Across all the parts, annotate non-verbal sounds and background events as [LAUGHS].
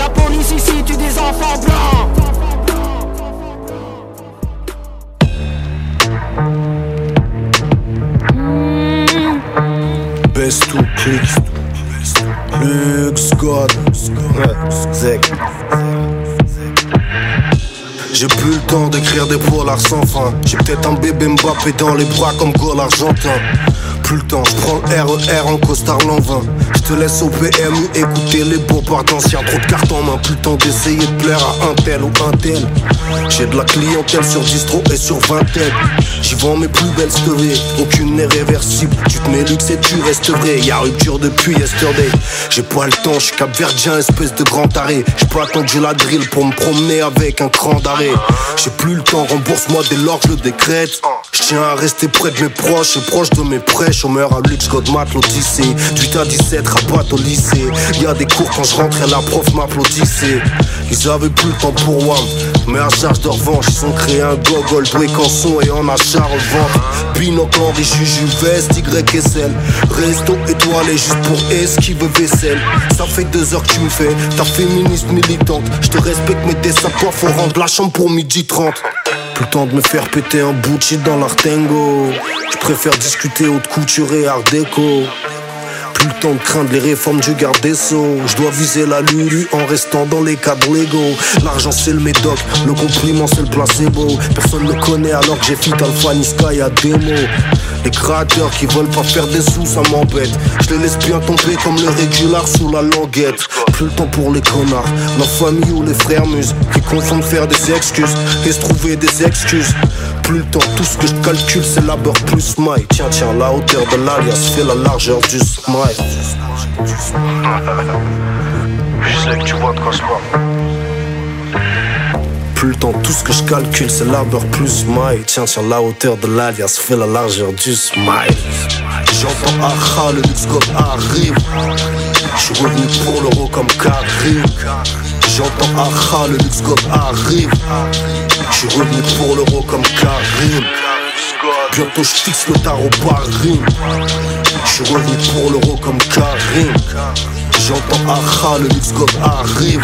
La police ici tue des enfants blancs. Best to click. Lux God. Zek. J'ai plus le temps d'écrire des polars sans fin. J'ai peut-être un bébé Mbappé dans les bras comme goal argentin. Plus le temps, je prends RER en costard l'an 20. Je te laisse au PMU écouter les beaux d'anciens. Trop de cartes en main, plus le temps d'essayer de plaire à un tel ou un tel. J'ai de la clientèle sur distro et sur vingtaine. J'y vends mes plus belles stories, aucune n'est réversible. Tu te mets luxe et tu restes vrai. Y'a rupture depuis yesterday. J'ai pas le temps, j'suis cap verdien, espèce de grand arrêt. J'ai pas attendu la drill pour me promener avec un cran d'arrêt. J'ai plus le temps, rembourse-moi dès lors que je le décrète. Je tiens à rester près de mes proches et proche de mes prêts. Chômeur à luxe, God mat l'Odyssée. 8 à 17, rabat au lycée. Y a des cours quand je rentrais, la prof m'applaudissait. Ils avaient plus le temps pour WAM. Mais à charge de revanche, ils ont créé un gogol, doué canson et en achat revente. Binocle, Henri, Juju, veste, YSL. Resto étoilé juste pour esquive vaisselle. Ça fait deux heures que tu me fais ta féministe militante. Je te respecte, mais tes sapots faut rendre la chambre pour midi 30. Plus le temps de me faire péter un bout dans l'artengo. Je préfère discuter haute couture et art déco. Plus le temps de craindre les réformes du garde des sceaux. Je dois viser la lulu en restant dans les cadres légaux. L'argent c'est le médoc, le compliment c'est le placebo. Personne ne connaît alors que j'ai fit Alpha Niska à démo. Les créateurs qui veulent pas faire des sous, ça m'embête. Je les laisse bien tomber comme le régular sous la languette. Plus le temps pour les connards, la famille ou les frères muses qui confondent faire des excuses et se trouver des excuses. Plus le temps, tout ce que je calcule c'est labeur plus smile. Tiens, tiens, la hauteur de l'alias fait la largeur du smile. [LAUGHS] Je sais que tu vois de quoi je parle. Plus le temps, tout ce que je calcule, c'est labeur plus smile. Tiens, tiens, la hauteur de l'alias fait la largeur du smile. J'entends aha, le luxe god arrive. Je suis revenu pour l'euro comme Karim. J'entends aha, le luxe god arrive. Je suis revenu pour l'euro comme Karim. Bientôt je fixe le tarot par rime. Je suis revenu pour l'euro comme Karim. J'entends aha, le luxe god arrive.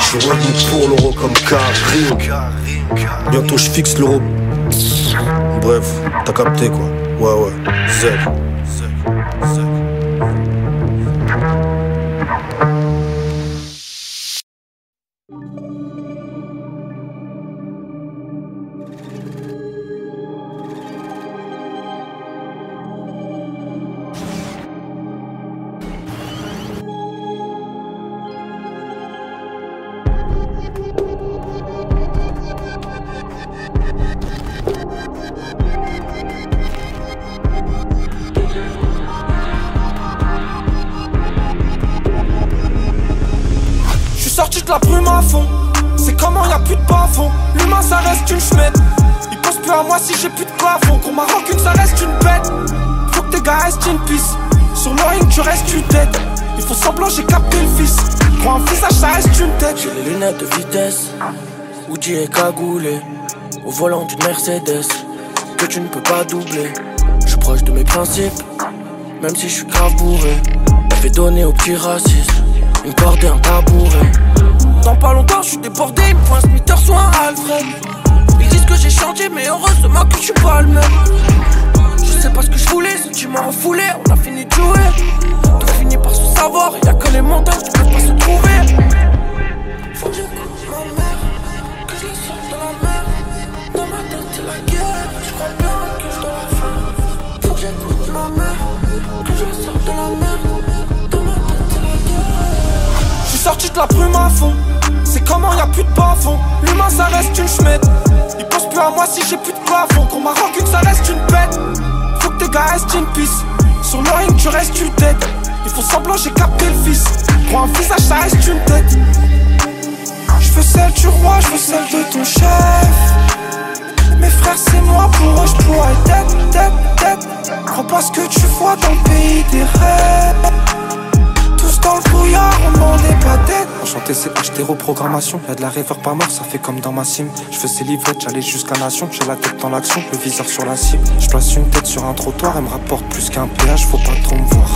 Je suis revenu pour l'euro comme Karim. Bientôt je fixe l'euro. Bref, t'as capté quoi. Ouais, ouais. Z. Cagoulé, au volant d'une Mercedes, que tu ne peux pas doubler. Je suis proche de mes principes, même si je suis grave. Je vais donner aux petits racistes, une corde et un tabouret. Dans pas longtemps, je suis débordé, il me faut un Smith soit un Alfred. Ils disent que j'ai changé, mais heureusement que je suis pas le même. Je sais pas ce que je voulais, sentiments refoulés, on a fini de jouer. Tout finit par se savoir, y a que les montagnes qui peuvent pas se trouver. Sorti de la brume à fond. C'est comment y a plus de bas fond. L'humain ça reste une chemette. Il pense plus à moi si j'ai plus de plafond. Qu'on m'a rancune ça reste une bête. Faut que tes gars restent une pisse. Sur le ring tu restes une tête. Ils font semblant, j'ai capté le fils. Pour un visage, ça reste une tête. Je veux celle du roi, je veux celle de ton chef. Mes frères, c'est moi, pour eux, je pourrais tête, tête, tête. Crois pas ce que tu vois dans le pays des rêves dans le on demandait pas d'aide. Enchanté, c'est acheter reprogrammation. Y'a de la rêveur pas mort, ça fait comme dans ma sim. Je fais ses livrettes, j'allais jusqu'à Nation. J'ai la tête dans l'action, le viseur sur la cible. Je place une tête sur un trottoir, elle me rapporte plus qu'un péage, faut pas trop me voir.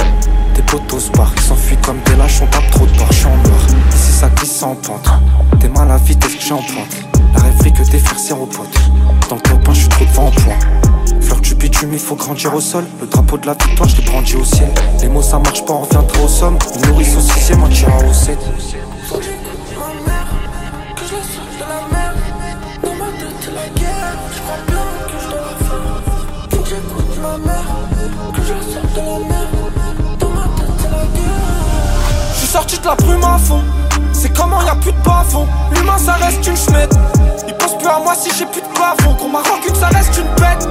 Des potos barres, ils s'enfuient comme des lâches, on tape trop de barres, en noir. Ici ça glisse en pente. T'es mal à vitesse que j'ai en pointe. La rêverie que tes frères aux potes. Dans le top je suis trop devant point. Du bitume, il faut grandir au sol. Le drapeau de la victoire, je l'ai brandi au ciel. Les mots, ça marche pas, on reviendra au somme. Une nourrice au sixième, on tirera au 7. Faut que ma mère, que je la sorte de la merde. Dans ma tête, la guerre. Je crois bien que je dois la faire. Faut que j'écoute ma mère, que je la sorte de la merde. Dans ma tête, la guerre. Je suis sorti de la brume à fond. C'est comment y a plus de bas fond. L'humain, ça reste une schmette. Il pense plus à moi si j'ai plus de plafond. Qu'on m'a que ça reste une bête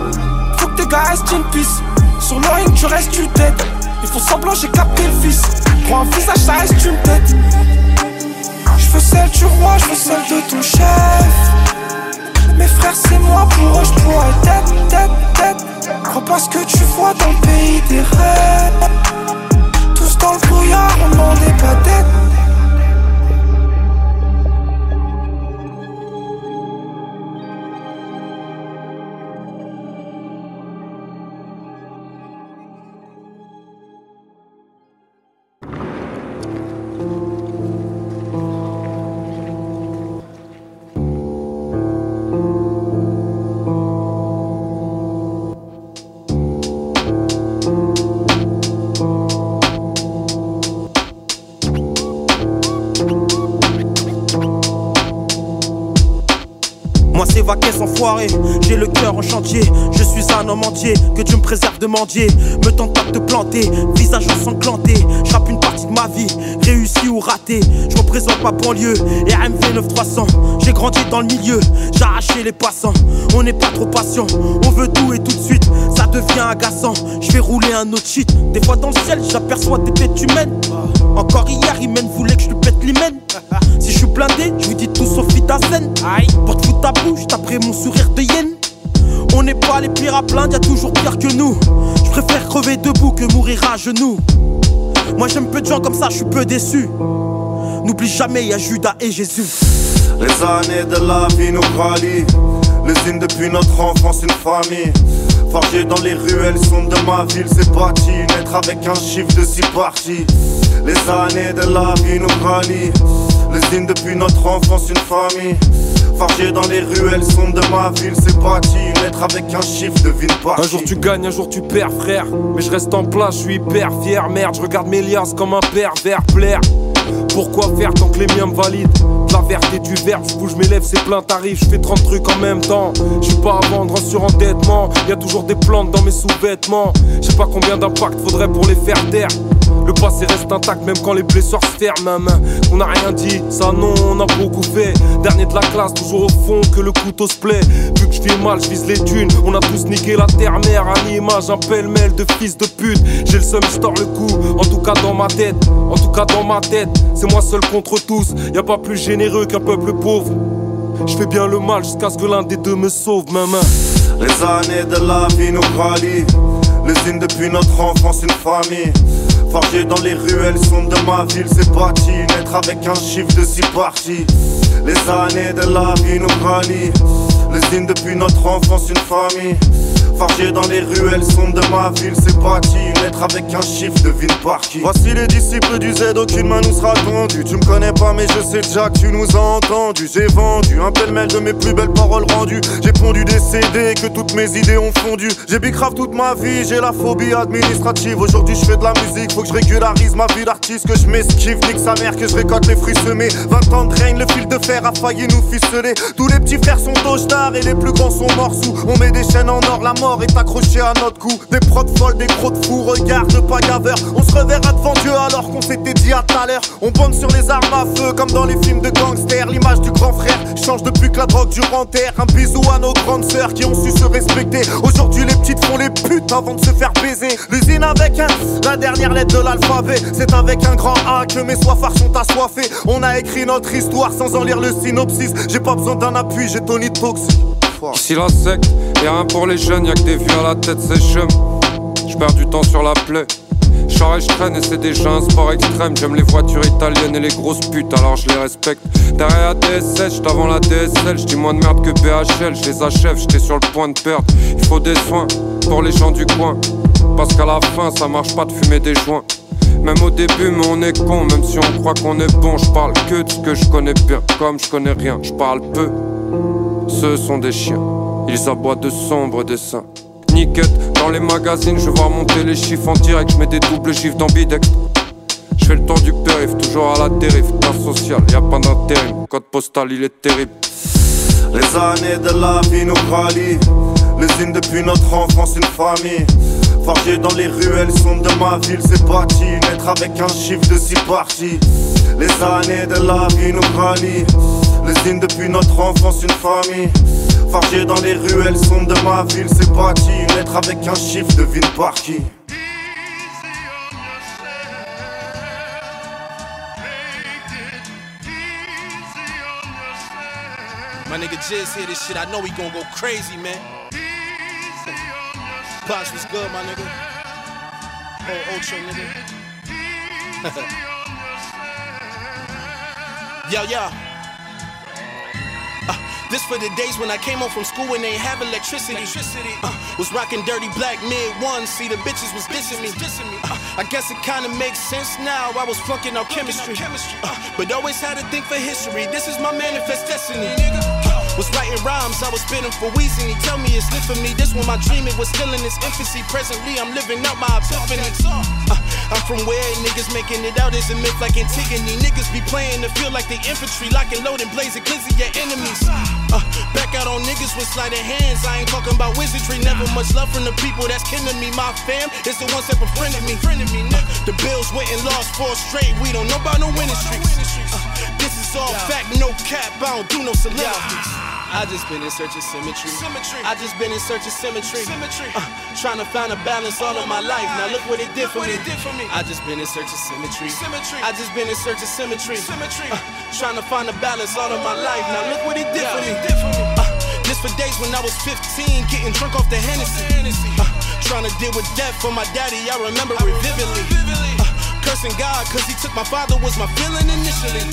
restent une piste. Sur le ring, tu restes une tête. Ils font semblant, j'ai capté le fils. Pour un visage, ça reste une tête. Je veux celle du roi, je veux celle de ton chef. Mes frères, c'est moi, pour eux, je pourrais tête, tête, tête. Crois pas ce que tu vois dans le pays des rêves. Tous dans le brouillard, on demandait pas J'ai le cœur en chantier, je suis un homme entier. Que Dieu me préserve de mendier. Me tente pas de te planter, visage ensanglanté. J'rappe une partie de ma vie, réussi ou raté. Je représente ma banlieue, RMV 9300. J'ai grandi dans le milieu, j'ai arraché les passants. On n'est pas trop patient, on veut tout et tout de suite. Ça devient agaçant, je vais rouler un autre shit. Des fois dans le ciel, j'aperçois des bêtes humaines. Encore hier, Imen voulait que je lui pète l'hymen. Si je suis blindé, je lui dis tout ta scène. Aïe, pour te foutre ta bouche, t'après mon sourire de hyène. On n'est pas les pires à plaindre, y'a toujours pire que nous. Je préfère crever debout que mourir à genoux. Moi j'aime peu de gens comme ça, je suis peu déçu. N'oublie jamais, y'a Judas et Jésus. Les années de la vie nous rallient. Les unes depuis notre enfance, une famille. Forgé dans les ruelles sombres de ma ville, c'est bâti. Naître avec un chiffre de six parties. Les années de la vie nous rallient. Les unes depuis notre enfance, une famille. Fargé dans les ruelles sombres de ma ville, c'est bâti. Naître avec un chiffre de ville partie. Un jour tu gagnes, un jour tu perds, frère. Mais je reste en place, je suis hyper fier. Merde, je regarde mes liasses comme un pervers plaire. Pourquoi faire tant que les miens me valident? La verte et du verbe, je bouge mes lèvres, c'est plein tarif, je fais 30 trucs en même temps. Je suis pas à vendre en surendettement, y a toujours des plantes dans mes sous-vêtements. Je sais pas combien d'impact faudrait pour les faire taire. Le passé reste intact même quand les blessures se ferment. On n'a rien dit, ça non, on a beaucoup fait. Dernier de la classe, toujours au fond que le couteau se plaît. Vu que je vis mal, je vise les thunes. On a tous niqué la terre-mère à l'image, un pêle-mêle de fils de pute. J'ai le seum, je le coup, en tout cas dans ma tête. En tout cas dans ma tête, c'est moi seul contre tous. Y a pas plus généreux qu'un peuple pauvre. Je fais bien le mal jusqu'à ce que l'un des deux me sauve, main. Les années de la vie nous rallient. Les unes depuis notre enfance, une famille. Forgé dans les ruelles sombres de ma ville, c'est bâti. Naître avec un chiffre de six parties. Les années de la vie nous rallient. Les unes depuis notre enfance, une famille. Fargé dans les ruelles sombres de ma ville, c'est bâti. Une lettre avec un chiffre de ville qui Voici les disciples du Z, aucune main nous sera tendue. Tu me connais pas, mais je sais déjà que tu nous as entendus. J'ai vendu un pêle-mêle de mes plus belles paroles rendues. J'ai pondu des CD que toutes mes idées ont fondu. J'ai bicrave toute ma vie, j'ai la phobie administrative. Aujourd'hui, je fais de la musique, faut que je régularise ma vie d'artiste. Que je m'esquive, nique sa mère, que je récolte les fruits semés. 20 ans de règne, le fil de fer a failli nous ficeler. Tous les petits frères sont au et les plus grands sont morts sous. On met des chaînes en or, la mort est accroché à notre cou. Des prods folles, des crocs de fou, regarde pas gaveur. On se reverra devant Dieu alors qu'on s'était dit à tout à l'heure. On bande sur les armes à feu comme dans les films de gangsters. L'image du grand frère change depuis que la drogue durant terre. Un bisou à nos grandes sœurs qui ont su se respecter. Aujourd'hui, les petites font les putes avant de se faire baiser. L'usine avec un, la dernière lettre de l'alphabet. C'est avec un grand A que mes soifards sont assoiffés. On a écrit notre histoire sans en lire le synopsis. J'ai pas besoin d'un appui, j'ai Tony Toxic. Ici la secte, y'a rien pour les jeunes, y'a que des vieux à la tête, c'est chum. J'perds du temps sur la plaie. J'arrête, je traîne et c'est déjà un sport extrême. J'aime les voitures italiennes et les grosses putes, alors je les respecte. Derrière la DSL, avant la DSL, j'dis moins de merde que BHL, je les achève, j'étais sur le point de perdre. Il faut des soins pour les gens du coin. Parce qu'à la fin, ça marche pas de fumer des joints. Même au début, mais on est con, même si on croit qu'on est bon. Je parle que de ce que je connais bien, comme je connais rien. Je parle peu, ce sont des chiens. Ils aboient de sombres dessins. Niquette, dans les magazines, je vois monter les chiffres en direct. Je mets des doubles chiffres dans Bidex. Je fais le tour du périph', toujours à la dérive. Pas social, y a pas d'intérim. Code postal, il est terrible. Les années de la vie nous rallient. Les unes depuis notre enfance, une famille. Forgé dans les ruelles sont de ma ville, c'est parti. Naître avec un chiffre de six parties. Les années de la vie nous rallient. Les unes depuis notre enfance, une famille. Forgé dans les ruelles sont de ma ville, c'est parti. Naître avec un chiffre de ville party. My nigga Jizz hear this shit, I know he gon' go crazy, man. Posh was good, my nigga. Oh, Ocho, nigga. [LAUGHS] yo, yo. This for the days when I came home from school and they ain't have electricity. electricity. Uh, was rocking dirty black mid one. See the bitches was dissing me. Uh, I guess it kinda makes sense now. I was flunking out chemistry. Uh, but always had a thing for history. This is my manifest destiny. Uh, was writing rhymes, I was spitting for Weezy. He tell me it's lit for me. This when my dream it was still in its infancy. Presently, I'm living out my epiphany. Uh, I'm from where niggas making it out is a myth like Antigone. Niggas be playing the field like the infantry, locking, loading, blazing, glizzy your enemies. Uh, back out on niggas with sliding hands. I ain't talking about wizardry. Never much love from the people that's to me. My fam is the ones that befriended me. The bills went and lost four straight. We don't know about no winning streaks. Uh, this is all fact, no cap. I don't do no soliloquies. I just been in search of symmetry. symmetry. I just been in search of symmetry. symmetry. Uh, trying to find a balance all of my life. Now look what it did for, me. Did for me. I just been in search of symmetry. symmetry. I just been in search of symmetry. symmetry. Uh, trying to find a balance all of my life. Now look what it did for me. Did for me. Uh, this for days when I was 15, getting drunk off the Hennessy. Uh, trying to deal with death for my daddy, I remember it vividly. Uh, cursing God, cause he took my father was my feeling initially.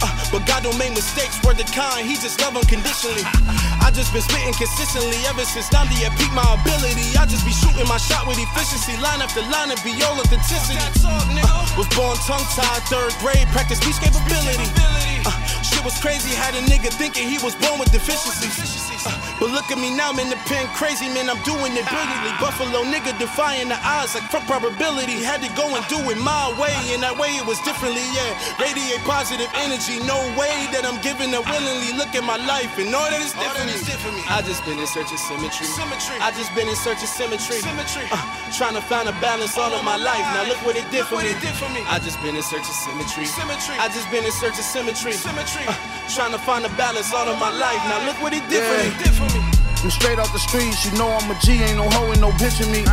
Uh, but God don't make mistakes, word the kind, he just love unconditionally. I just been spitting consistently ever since Nandi had peaked my ability. I just be shooting my shot with efficiency, line after line and be all authenticity. Uh, was born tongue tied, third grade, practice speech capability. Uh, shit was crazy, had a nigga thinking he was born with deficiencies. But look at me now, I'm in the pen, crazy man, I'm doing it brilliantly. Buffalo nigga defying the odds like fuck probability. Had to go and do it my way, and that way it was differently, yeah. Radiate positive energy, no way that I'm giving it willingly. Look at my life and all that is different. I just been in search of symmetry. symmetry. I just been in search of symmetry. symmetry. Uh, trying to find a balance all of my life. Now look what it did for, me. Did for me. I just been in search of symmetry. symmetry. I just been in search of symmetry. symmetry. Uh, trying to find a balance all of my life. Now look what it did yeah. for me. I'm straight off the streets, you know I'm a G, ain't no hoe and no bitch in me.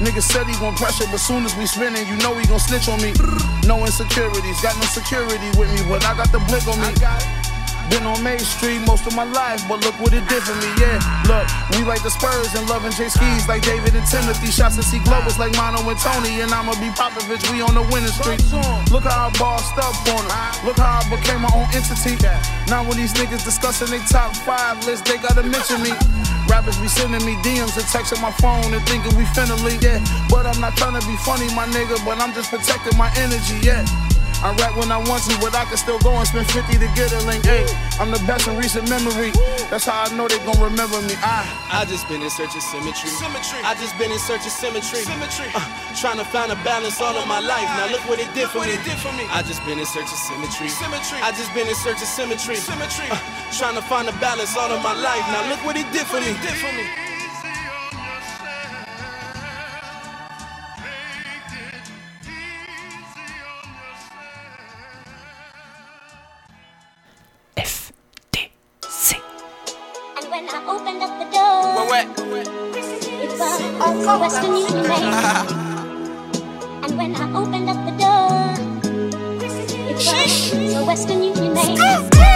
Nigga said he gon' pressure, but soon as we spinning, you know he gon' snitch on me. No insecurities, got no security with me, but I got the blick on me. Been on Main Street most of my life, but look what it did for me, yeah. Look, we like the Spurs and loving J skis like David and Timothy. Shots to see Globus like Mono and Tony, and I'ma be Popovich, we on the winning streak. Look how I bossed up on it. Look how I became my own entity. Now when these niggas discussing they top five list, they gotta mention me. Rappers be sending me DMs and texting my phone and thinking we finna leak, yeah. But I'm not trying to be funny, my nigga, but I'm just protecting my energy, yeah. I rap when I want to, but I can still go and spend 50 to get a link. Hey, I'm the best in recent memory. That's how I know they gon' remember me. I I just been in search of symmetry. Symmetry. I just been in search of symmetry. Symmetry. Uh, trying to find a balance all of my life. Now look what it did for me. Did for me. I just been in search of symmetry. Symmetry. I just been in search of symmetry. Symmetry. Uh, trying to find a balance all of my life. Now look what it did for me. Did for me.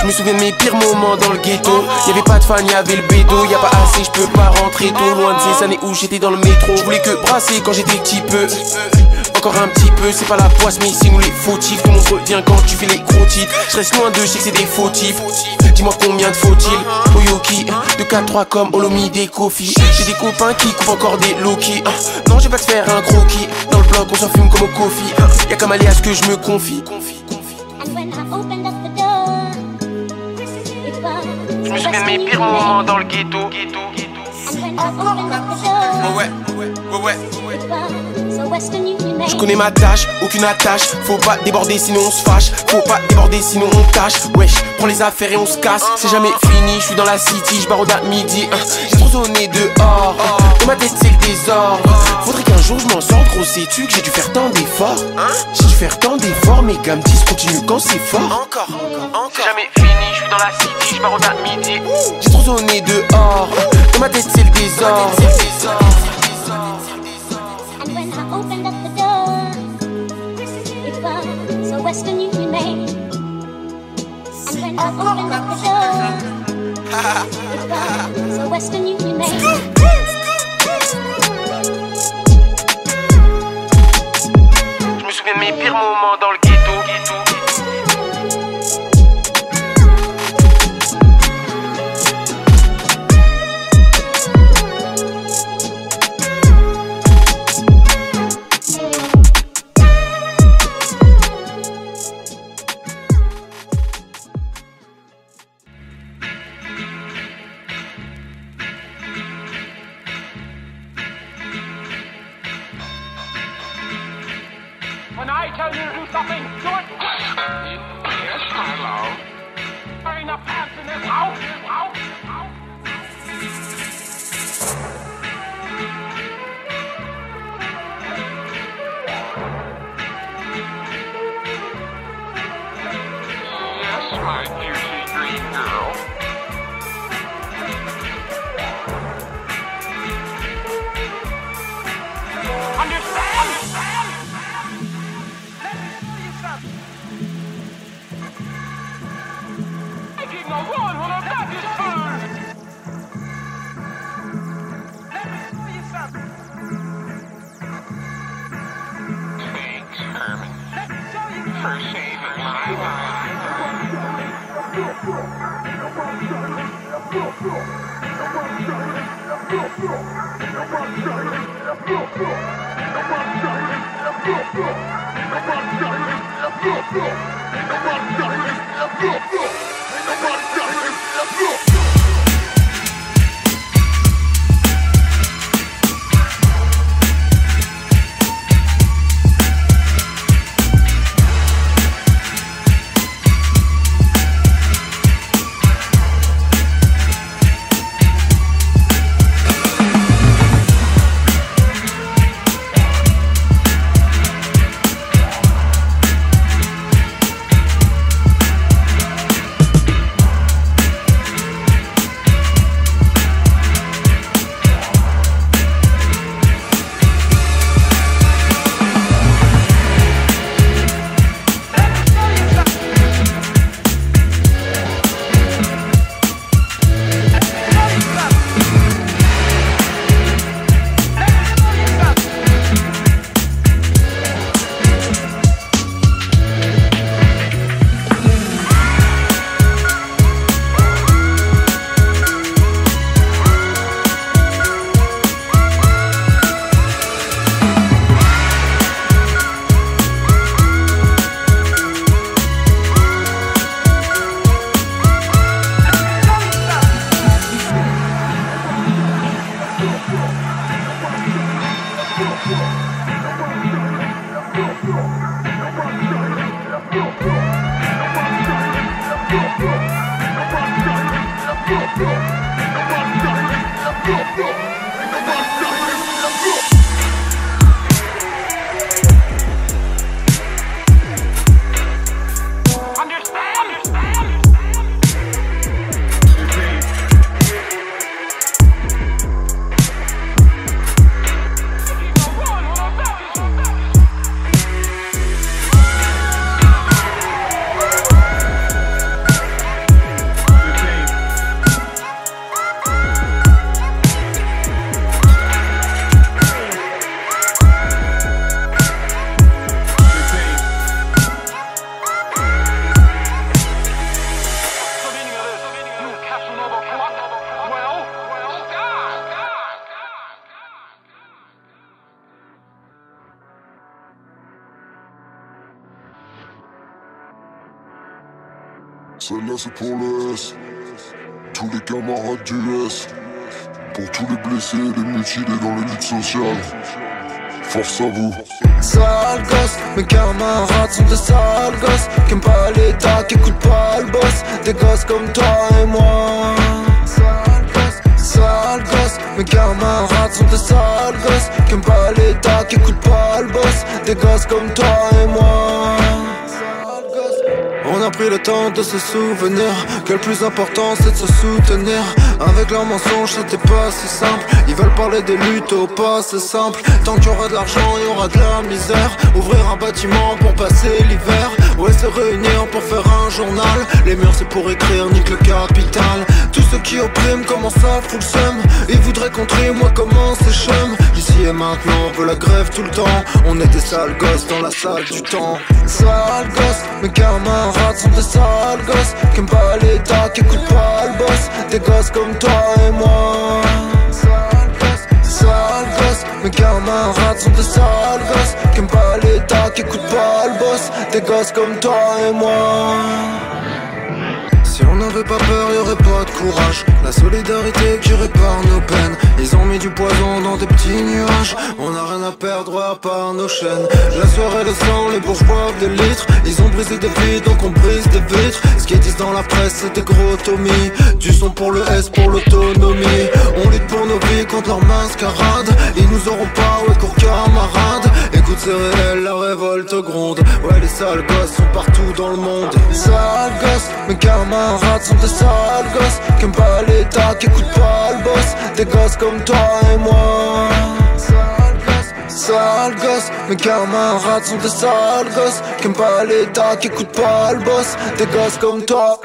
Je me souviens de mes pires moments dans le ghetto. Y'avait pas de fan, y'avait le bédo. Y'a pas assez, je peux pas rentrer tôt loin de ces années où j'étais dans le métro. Voulais que brasser quand j'étais petit peu. Encore un petit peu, c'est pas la poisse, mais ici nous les fautifs. Tout le monde revient quand tu fais les gros titres. Je reste loin d'eux, je sais que c'est des fautifs. Dis-moi combien de faut-il Oyoki, de 4-3 comme Olomi des Kofi. J'ai des copains qui coupent encore des Loki. Non, j'ai pas te faire un croquis. Dans le bloc, on s'en fume comme au coffee. Y'a comme aller à ce que je me confie. And when I opened up the door, it was Je me souviens de mes pires moments dans le ghetto. And when I opened up the door, Ouais, ouais, ouais, ouais. Je connais ma tâche, aucune attache. Faut pas déborder sinon on se fâche. Faut pas déborder sinon on tâche. Wesh, prends les affaires et on se casse. C'est jamais fini, je suis dans la city, je barre à midi. hein. J'ai trop sonné dehors. Dans ma tête c'est le désordre. Faudrait qu'un jour je m'en sorte, gros sais-tu que j'ai dû faire tant d'efforts? J'ai dû faire tant d'efforts, mes gars me disent continue quand c'est fort. Encore, encore. C'est jamais fini, je suis dans la city, je barre à midi. J'ai trop sonné dehors. Dans ma tête c'est le désordre. Western Union. And when I opened up the door, it was a Western Union. Je me souviens de mes pires moments dans le When I tell you to do something, do it quick. Yes, my love. Ain't enough pants in this house. Super Saver, my life. C'est là, pour le S. Tous les camarades du S. Pour tous les blessés, les mutilés dans les luttes sociales. Force à vous. Sale gosse, mes camarades sont des sales gosses Qui aiment pas l'état, qui écoutent pas le boss Des gosses comme toi et moi Sale gosse, sale gosse Mes camarades sont des sales gosses Qui aiment pas l'état, qui écoutent pas le boss Des gosses comme toi et moi on a pris le temps de se souvenir que le plus important c'est de se soutenir. Avec leurs mensonges c'était pas si simple. Ils veulent parler des luttes au pas, c'est simple. Tant qu'il y aura de l'argent, il y aura de la misère. Ouvrir un bâtiment pour passer l'hiver. Ouais, se réunir pour faire un journal? Les murs c'est pour écrire, nique le capital. Tous ceux qui oppriment commencent à foutre le seum? Ils voudraient contrer, moi comment c'est chum? Ici et maintenant, on veut la grève tout le temps. On est des sales gosses dans la salle du temps. Sales gosses, mes camarades sont des sales gosses. Qui aiment pas l'état, qui écoutent pas le boss. Des gosses comme toi et moi. Sales gosses, mes camarades sont des sales gosses. Qui pas l'état, qui écoutent pas le boss. Des gosses comme toi et moi. Si on n'avait pas peur, y aurait pas de courage. La solidarité qui répare nos peines. Ils ont mis du poison dans des petits nuages. On n'a rien à perdre à part nos chaînes. La soirée, le sang, les bourgeois des litres. Ils ont brisé des vies, donc on brise des vitres. Ce qu'ils disent dans la presse, c'est des gros Tommy. Du son pour le S, pour l'autonomie. On lutte pour nos vies contre leur mascarade. Ils nous auront pas, ouais, court camarades. C'est réel, la révolte gronde. Ouais, les sales gosses sont partout dans le monde. Sales gosses, mes camarades sont des sales gosses. Qui pas l'état, qui écoutent pas le boss. Des gosses comme toi et moi. Sales gosses, mes camarades sont des sales gosses. Qui pas l'état, qui écoutent pas le boss. Des gosses comme toi.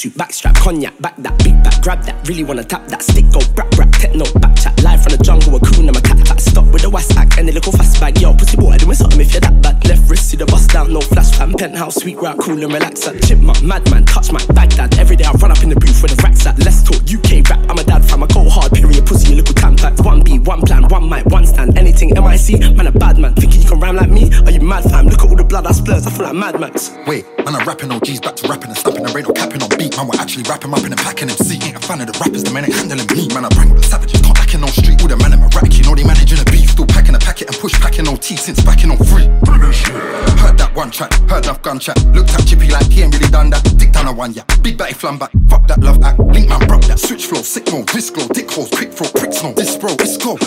Big suit, backstrap, cognac, back that, big back, grab that. Really wanna tap that stick, go rap rap, techno, back chat. Live from the jungle, a coon, I'm a cat cat. Stop with the west act and the little fast bag. Yo, pussy boy, doing something if you're that bad. Left wrist, see the bust down, no flash fan. Penthouse, sweet rap, cool and relax. That chipmunk, madman, touch my Baghdad. Every day I run up in the booth with the racks at. Let's talk UK rap, I'm a dad fam, I go hard, period, pussy, you little tampax. One B, one plan, one mic, one stand, anything MIC, man a bad man. Thinking you can rhyme like me? Are you mad fam? Look at all the blood I splurs, I feel like Mad Max. Wait, man, I'm rapping OGs back to rapping and snapping. There ain't no capping on beat. Man, we're actually rapping, rapping and packing MC. Ain't a fan of the rappers, the men ain't handling me. Man, I bring with the savages, can't act in no street. All the man in my rack, you know they managing a beef. Still packing a packet and push packing OT since backing on free. Heard that one track, heard enough gun chat. Looked at Chippy like he ain't really done that. Dick down a one, yeah. Big batty flum back. Fuck that love act. Link man broke that. Switch flow, sick mode, risk glow, dick holes, quick throw, pricks no. This bro, this go.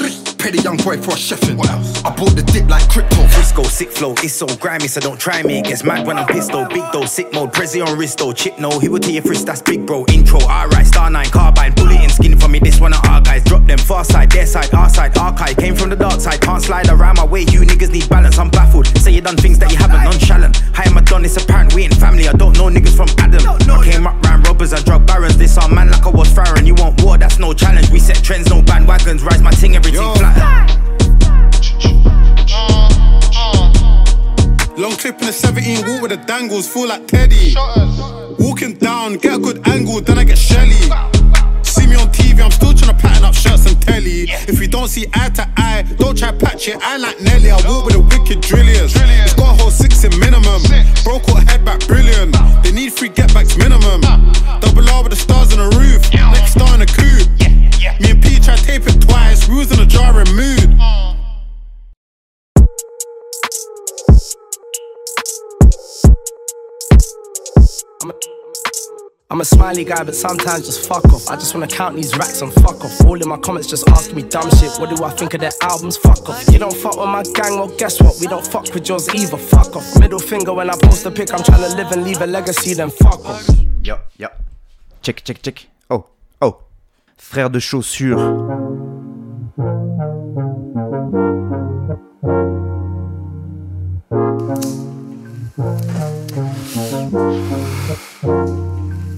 Pay the young boy for a chefin'. What else? I bought the dip like crypto. Frisco, sick flow, it's so grimy, so don't try me. It gets mad when I'm pissed though. Big though, sick mode, Prezi on wrist though. Chip no, he will tell your first, that's big bro. Intro, alright, star nine, carbine, bullet and skin for me. This one of our guys. Drop them far side, their side, our side, archive. Came from the dark side, can't slide around my way. You niggas need balance, I'm baffled. Say you done things that you haven't, nonchalant. I am a done? It's apparent we ain't family. I don't know niggas from Adam. I came up round robbers and drug barons. This our man like I was Farron. You want war, that's no challenge. We set trends, no bandwagons. Rise my ting, everything flat. Long clip in the 17, walk with the dangles, feel like Teddy. Walking down, get a good angle, then I get Shelly. See me on TV, I'm still trying to pattern up shirts and telly. If we don't see eye to eye, don't try patch it. I like Nelly, I walk with the wicked drillers. It's got a whole six in minimum. Bro caught head back brilliant. They need three get backs minimum. Double R with the stars on the roof. Next star in the coupe. Me and P try tape it twice. We was in a jarring mood. I'm a smiley guy, but sometimes just fuck off. I just wanna count these racks and fuck off. All in my comments just ask me dumb shit. What do I think of their albums? Fuck off. You don't fuck with my gang, well, guess what? We don't fuck with yours either. Fuck off. Middle finger when I post a pic, I'm trying to live and leave a legacy, then fuck off. Yo, yo. Check, check, check. Frère de chaussures.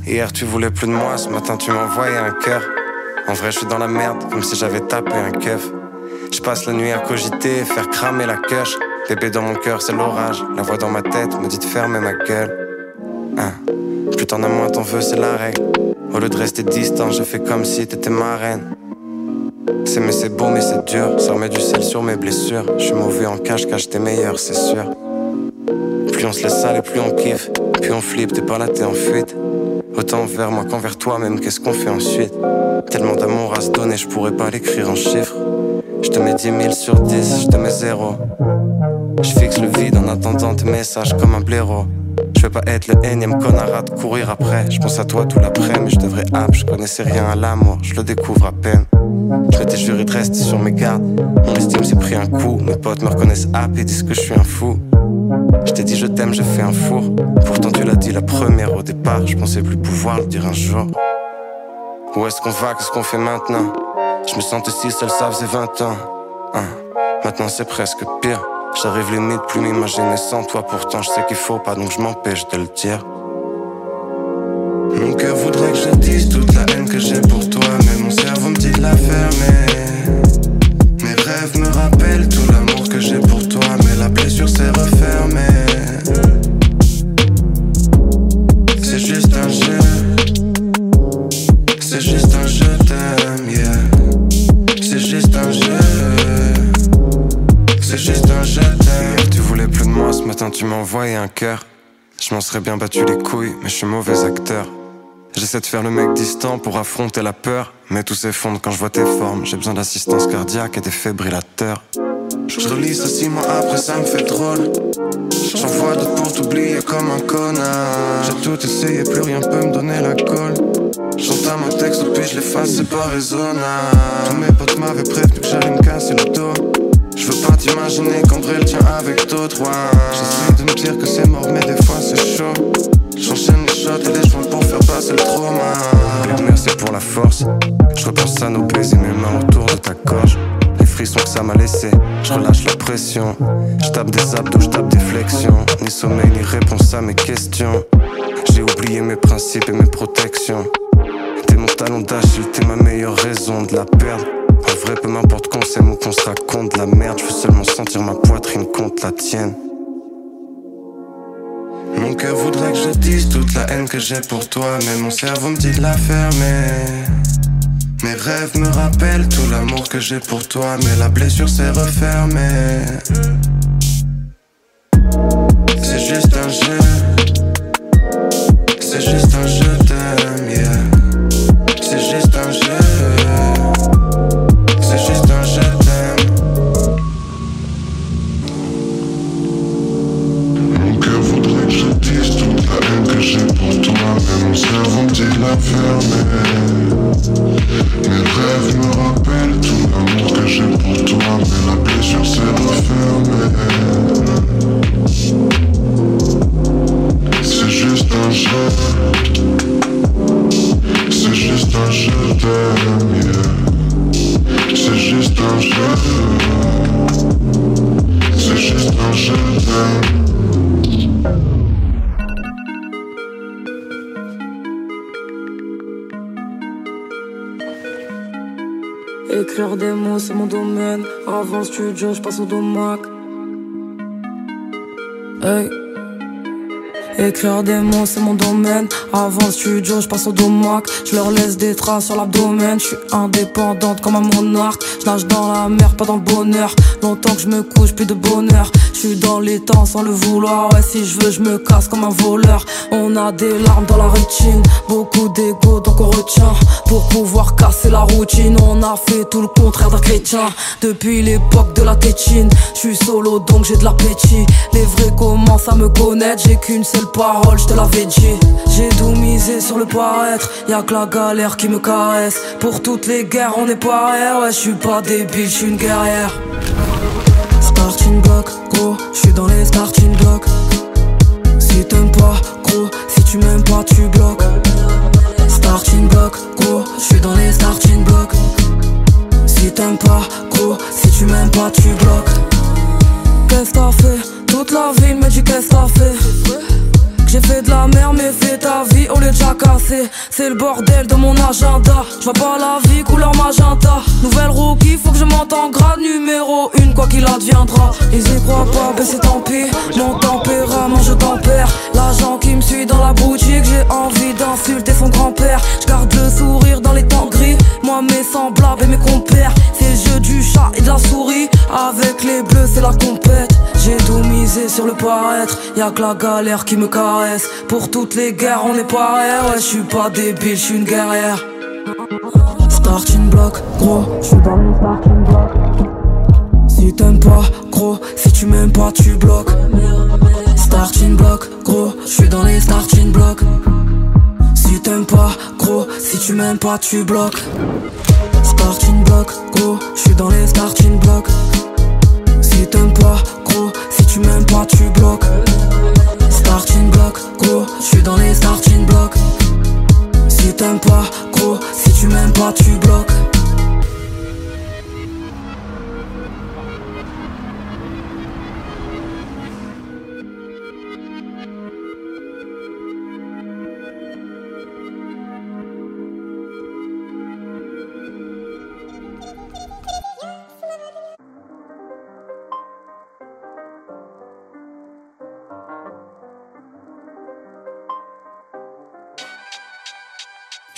Hier tu voulais plus de moi, ce matin tu m'envoyais un cœur. En vrai, je suis dans la merde, comme si j'avais tapé un keuf. Je passe la nuit à cogiter, faire cramer la queue. Bébé dans mon cœur, c'est l'orage. La voix dans ma tête me dit de fermer ma gueule. Hein. Plus t'en as moins t'en veux, c'est la règle. Au lieu de rester distant, je fais comme si t'étais ma reine. C'est mais c'est beau, mais c'est dur. Ça remet du sel sur mes blessures. Je suis mauvais en cache, cache t'es meilleur, c'est sûr. Plus on se laisse aller, plus on kiffe. Plus on flippe, t'es pas là, t'es en fuite. Autant vers moi qu'envers toi, même qu'est-ce qu'on fait ensuite? Tellement d'amour à se donner, je pourrais pas l'écrire en chiffres. Je te mets 10 000 sur 10, je te mets 0. Je fixe le vide en attendant tes messages comme un blaireau. Je veux pas être le énième connard à courir après. Je pense à toi tout l'après, mais je devrais app. Je connaissais rien à l'amour, je le découvre à peine. Je m'étais juré de rester sur mes gardes. Mon estime s'est pris un coup. Mes potes me reconnaissent app et disent que je suis un fou. Je t'ai dit je t'aime, je fais un four. Pourtant tu l'as dit la première au départ. Je pensais plus pouvoir le dire un jour. Où est-ce qu'on va, qu'est-ce qu'on fait maintenant? Je me sentais si seul, ça faisait 20 ans. Hein. Maintenant c'est presque pire. J'arrive limite plus m'imaginer sans toi. Pourtant je sais qu'il faut pas, donc je m'empêche de le dire. Mon cœur voudrait que je dise toute la haine que j'ai pour un. Je m'en serais bien battu les couilles, mais je suis mauvais acteur. J'essaie de faire le mec distant pour affronter la peur, mais tout s'effondre quand je vois tes formes. J'ai besoin d'assistance cardiaque et des fibrillateurs. Je relis ça six mois après, ça me fait drôle. J'en vois d'autres pour t'oublier comme un connard. J'ai tout essayé, plus rien peut me donner la colle. J'entends mon texte, puis je l'efface, c'est pas raisonnable. Tous mes potes m'avaient prévenu que j'allais me casser le dos. Je veux pas t'imaginer qu'André le tient avec d'autres. J'essaie de me dire que c'est mort, mais des fois c'est chaud. J'enchaîne les shots et les joints pour faire passer le trauma. Merci pour la force. Je repense à nos baisers, mes mains autour de ta gorge. Les frissons que ça m'a laissé, je relâche la pression. Je des abdos, je des flexions. Ni sommeil, ni réponse à mes questions. J'ai oublié mes principes et mes protections. T'es mon talon d'Achille, t'es ma meilleure raison de la perdre. En vrai, peu m'importe qu'on s'aime ou qu'on se raconte la merde. Je veux seulement sentir ma poitrine contre la tienne. Mon cœur voudrait que je dise toute la haine que j'ai pour toi, mais mon cerveau me dit de la fermer. Mes rêves me rappellent tout l'amour que j'ai pour toi, mais la blessure s'est refermée. C'est juste un jeu, c'est juste un jeu que j'ai pour toi, mais la blessure s'est studio, je passe au domac. Hey. Écrire des mots, c'est mon domaine. Avant le studio, je passe au domac. Je leur laisse des traces sur l'abdomen. Je suis indépendante comme un monarque. Je nage dans la mer, pas dans le bonheur. Longtemps que je couche, plus de bonheur. Je suis dans les temps sans le vouloir. Ouais, si je veux, je me casse comme un voleur. On a des larmes dans la rétine. Beaucoup d'ego, donc on retient. Pour pouvoir casser la routine, on a fait tout le contraire d'un chrétien. Depuis l'époque de la tétine, je suis solo, donc j'ai de l'appétit. Les vrais commencent à me connaître. J'ai qu'une seule parole, je te l'avais dit. J'ai tout misé sur le paraître. Y'a que la galère qui me caresse. Pour toutes les guerres, on est pareil. Ouais, je suis pas débile, je suis une guerrière. Starting block, gros, je suis dans les starting blocks. Si t'aimes pas, gros, si tu m'aimes pas, tu bloques. Starting block, gros, je suis dans les starting blocks. Si t'aimes pas, gros, si tu m'aimes pas, tu bloques. Qu'est-ce t'as fait? Toute la ville me dit qu'est-ce t'as fait J'ai fait de la merde mais fais ta vie au lieu de jacasser. C'est le bordel de mon agenda. Je vois pas la vie couleur magenta. Nouvelle rookie faut que je monte en grade numéro une. Quoi qu'il adviendra Ils y croient pas mais c'est tant pis. Mon tempérament je tempère. L'agent qui me suit dans la boutique J'ai envie d'insulter son grand-père. Je garde le sourire dans les temps gris. Moi mes semblables et mes compères. C'est le jeu du chat et de la souris. Avec les bleus c'est la compète J'ai tout misé sur le paraître. Y'a que la galère qui me caresse. Pour toutes les guerres on est pareil Ouais je suis pas débile, je suis une guerrière. Starting block, gros, je suis dans le starting block Si t'aimes pas, gros, si tu m'aimes pas tu bloques. Starting block, gros, je suis dans les starting blocks Si t'aimes pas, gros, si tu m'aimes pas tu bloques. Starting block, gros, je suis dans les starting blocks Si t'aimes pas, tu m'aimes pas tu bloques. Starting block, gros, je suis dans les starting blocks. Si t'aimes pas, gros, si tu m'aimes pas tu bloques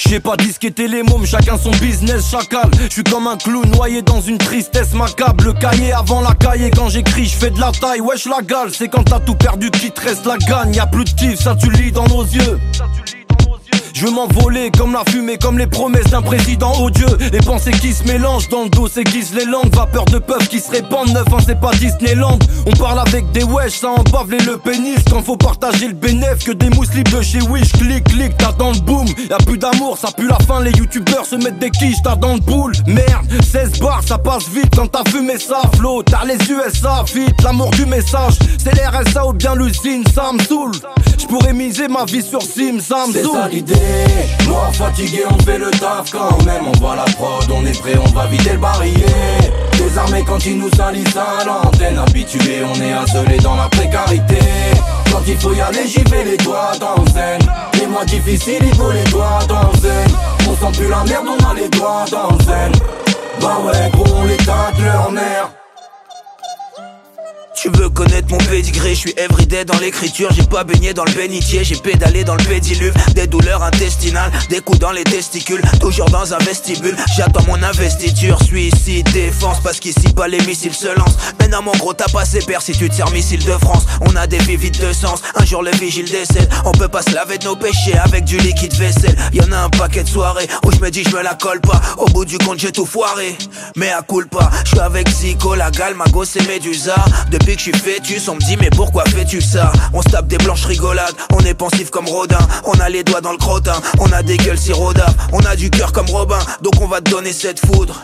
J'ai pas disquetté les mômes, chacun son business, chacal. Je suis comme un clou noyé dans une tristesse macabre. Le cahier avant la cahier, quand j'écris, je fais de la taille. Wesh la gale, c'est quand t'as tout perdu qu'il te reste la gagne. Y a plus de kiff, ça tu lis dans nos yeux. Je veux m'envoler comme la fumée, comme les promesses d'un président odieux. Les pensées qui se mélangent dans le dos s'aiguisent les langues. Vapeur de peuple qui se répandent, neuf ans c'est pas Disneyland. On parle avec des wesh, ça embave les le pénis. Quand faut partager le bénéf, que des mousses libres de chez Wish. Clic, clic, t'as dans le boom. Y'a plus d'amour, ça pue la fin. Les youtubeurs se mettent des quiches, t'as dans le boule. Merde, 16 bars, ça passe vite quand t'as fumé ça. Flow, t'as les USA, vite, l'amour du message. C'est l'RSA ou bien l'usine, ça me saoule. J'pourrais miser ma vie sur Sim, ça me saoule. Moi fatigué on fait le taf quand même. On voit la prod, on est prêt, on va vider le barillet Désarmé quand ils nous salissent à l'antenne Habitué on est isolé dans la précarité. Quand il faut y aller j'y vais les doigts dans zen. Les mois difficiles il faut les doigts dans zen. On sent plus la merde on a les doigts dans zen. Bah ouais gros on les tâte leur nerf Tu veux connaître mon pédigré, je suis everyday dans l'écriture, j'ai pas baigné dans le bénitier, j'ai pédalé dans le pédiluve, des douleurs intestinales, des coups dans les testicules, toujours dans un vestibule, j'attends mon investiture, suicide, défense, parce qu'ici pas les missiles se lancent, maintenant mon gros t'as passé père si tu te sers missile de France, on a des vies vides de sens, un jour le vigile décède, on peut pas se laver de nos péchés avec du liquide vaisselle, y'en a un paquet de soirées, où je me dis je me la colle pas, au bout du compte j'ai tout foiré, mais à culpa, je suis avec Zico, la gale, ma gosse et Médusa, depuis que je suis fœtus, on me dit mais pourquoi fais-tu ça? On se tape des blanches rigolades, on est pensif comme Rodin, on a les doigts dans le crottin, on a des gueules sirop d'Af, on a du cœur comme Robin, donc on va te donner cette foudre.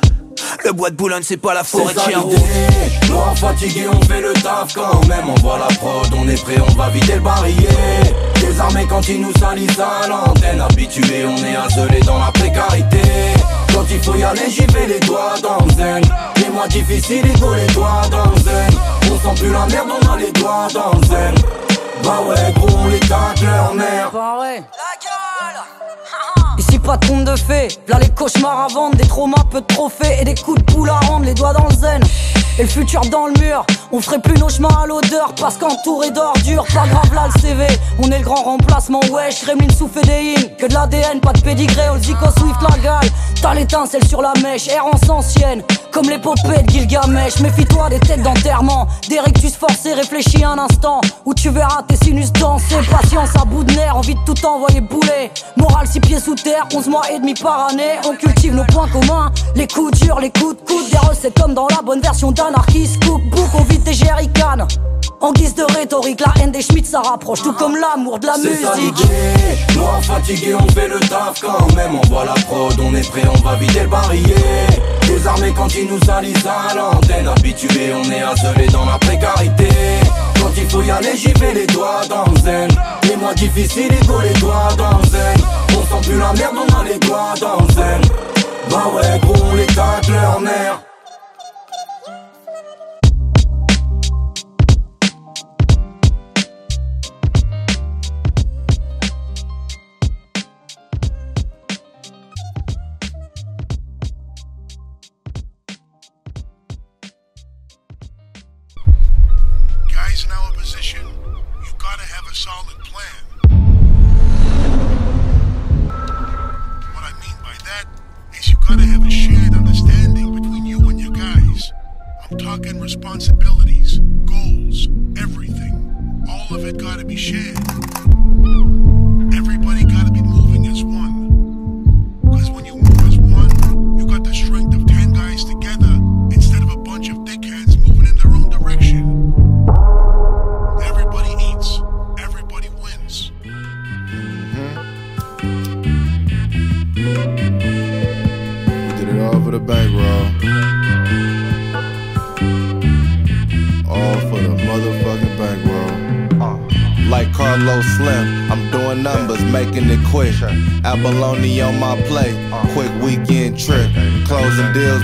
Le bois de Boulogne c'est pas la forêt de. Moi fatigué on fait le taf quand même. On voit la prod, on est prêt, on va vider le barillet. Désarmé quand ils nous salissent à l'antenne Habitué on est isolé dans la précarité. Quand il faut y aller j'y vais les doigts dans le zen. Les mois difficiles il faut les doigts dans le zen sent plus la merde on a les doigts dans le zen Bah ouais gros on les tâte leur nerf [LAUGHS] Ici pas de conte de fées, là les cauchemars à vendre, des traumas, peu de trophées. Et des coups de poule à rendre, les doigts dans le zen. Et le futur dans le mur, on ferait plus nos chemins à l'odeur parce qu'entouré d'ordures, pas grave là le CV. On est le grand remplacement, wesh, Kremlin sous fédéine, que de l'ADN, pas de pédigré, au Zico Swift la gale. T'as l'étincelle sur la mèche, errance ancienne, comme l'épopée de Gilgamesh. Méfie-toi des têtes d'enterrement, des rectus forcés, réfléchis un instant, où tu verras tes sinus danser. Patience à bout de nerfs, envie de tout envoyer bouler. Morale six pieds sous terre, 11 mois et demi par année. On cultive nos points communs, les coups durs, les coups de coude, des recettes comme dans la bonne version d'anarchiste. Cookbook, on vide des jerrycans. En guise de rhétorique, la haine des Schmitt ça rapproche, tout comme l'amour de la musique. l'idée Moi fatigué on fait le taf quand même On voit la prod, on est prêt, on va vider le barillet Désarmé quand ils nous salissent à l'antenne Habitué on est isolé dans la précarité Quand il faut y aller j'y vais les doigts dans le zen Les mois difficiles il faut les doigts dans le zen On sent plus la merde on a les doigts dans le zen Bah ouais gros on les tâte leur nerf shit.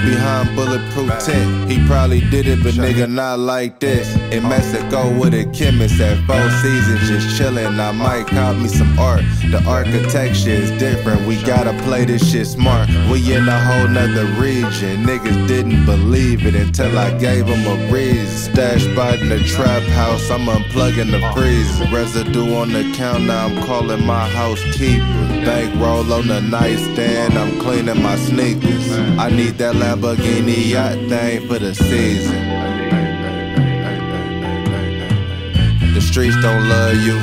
Behind bulletproof tent. He probably did it, but nigga not like this. In Mexico with a chemist at Four Seasons, just chillin'. I might cop me some art. The architecture is different. We gotta play this shit smart. We in a whole nother region. Niggas didn't believe it until I gave them a reason. Stash spot in the trap house, I'm unplugging the freezer. Residue on the counter, I'm calling my housekeeper. Bankroll on the nightstand, I'm cleaning my sneakers. I need that Lamborghini yacht thing for the season. The streets don't love you.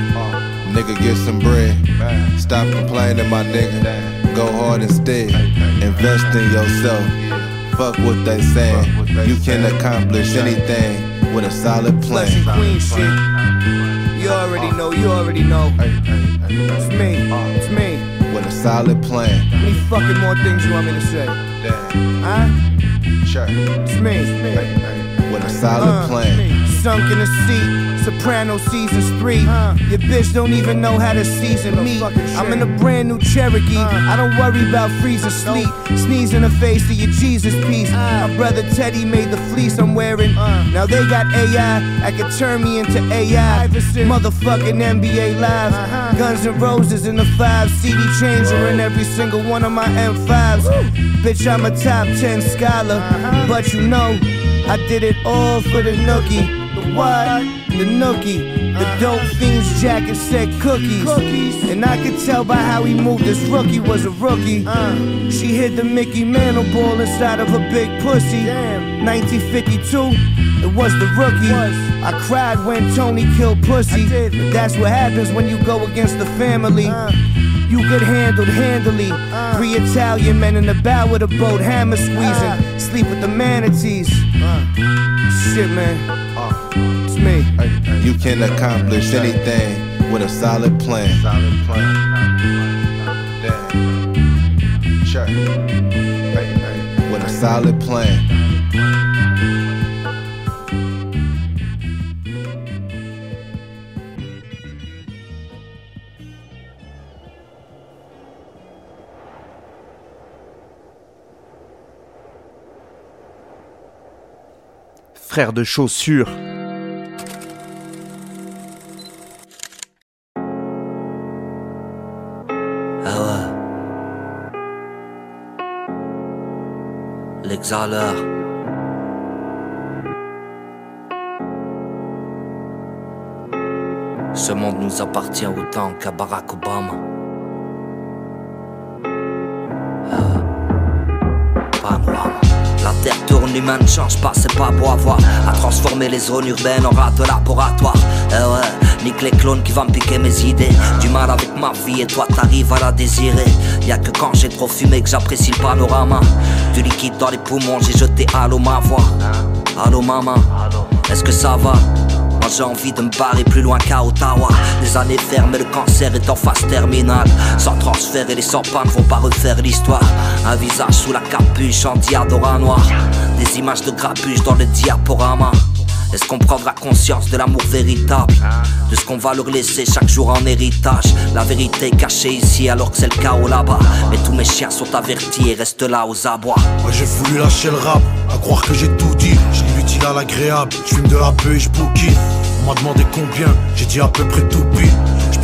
Nigga, get some bread. Stop complaining, my nigga. Go hard instead. Invest in yourself. Fuck what they saying. You can accomplish anything with a solid plan. Queen shit. You already know, you already know. It's me, it's me. With a solid plan. How many fucking more things you want me to say? Huh? Sure. It's me, it's me. With a solid Uh, plan. Sunk in a seat, Soprano seasons three. Your bitch don't even know how to season me. I'm in a brand new Cherokee. I don't worry about freezing sleep. Sneeze in the face of your Jesus piece. My brother Teddy made the fleece I'm wearing. Now they got AI, I could turn me into AI. Motherfucking NBA Live. Guns and Roses in the five CD changer in every single one of my M5s. Bitch, I'm a top 10 scholar. But you know, I did it all for the nookie. The what? The nookie. The dope fiend's jacket said cookies. cookies. And I could tell by how he moved this rookie was a rookie. She hid the Mickey Mantle ball inside of a big pussy. 1952, it was the rookie. I cried when Tony killed pussy. But that's what happens when you go against the family. You get handled handily. Three Italian men in the bow of the boat, hammer squeezing. Uh. Sleep with the manatees. Uh. Shit, man. Uh. It's me. You can accomplish anything with a solid plan. Solid plan. Sure. With a solid plan. Frère de chaussures. Ah. L'exhaleur. Ce monde nous appartient autant qu'à Barack Obama. L'humain ne change pas, c'est pas beau à voir. À transformer les zones urbaines en rats de laboratoire. Eh ouais, nique les clones qui vont me piquer mes idées. Du mal avec ma vie et toi t'arrives à la désirer. Y'a que quand j'ai trop fumé que j'apprécie le panorama. Du liquide dans les poumons, j'ai jeté allô ma voix. Allô maman, est-ce que ça va? Moi j'ai envie de me barrer plus loin qu'à Ottawa Des années fermées, le cancer est en phase terminale Sans transfert et les sans ne vont pas refaire l'histoire Un visage sous la capuche en diadora noir Des images de grabuge dans le diaporama Est-ce qu'on prendra conscience de l'amour véritable? De ce qu'on va leur laisser chaque jour en héritage La vérité est cachée ici alors que c'est le chaos là-bas Mais tous mes chiens sont avertis et restent là aux abois Moi j'ai voulu lâcher le rap, à croire que j'ai tout dit. J'ai l'utile à l'agréable, je fume de la peu et je. On m'a demandé combien, j'ai dit à peu près tout pile.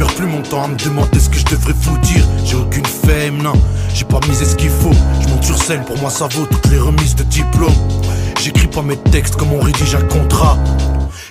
Plus mon temps à me demander ce que je devrais vous dire. J'ai aucune fame, non, j'ai pas misé ce qu'il faut. Je monte sur scène, pour moi ça vaut toutes les remises de diplôme. J'écris pas mes textes comme on rédige un contrat.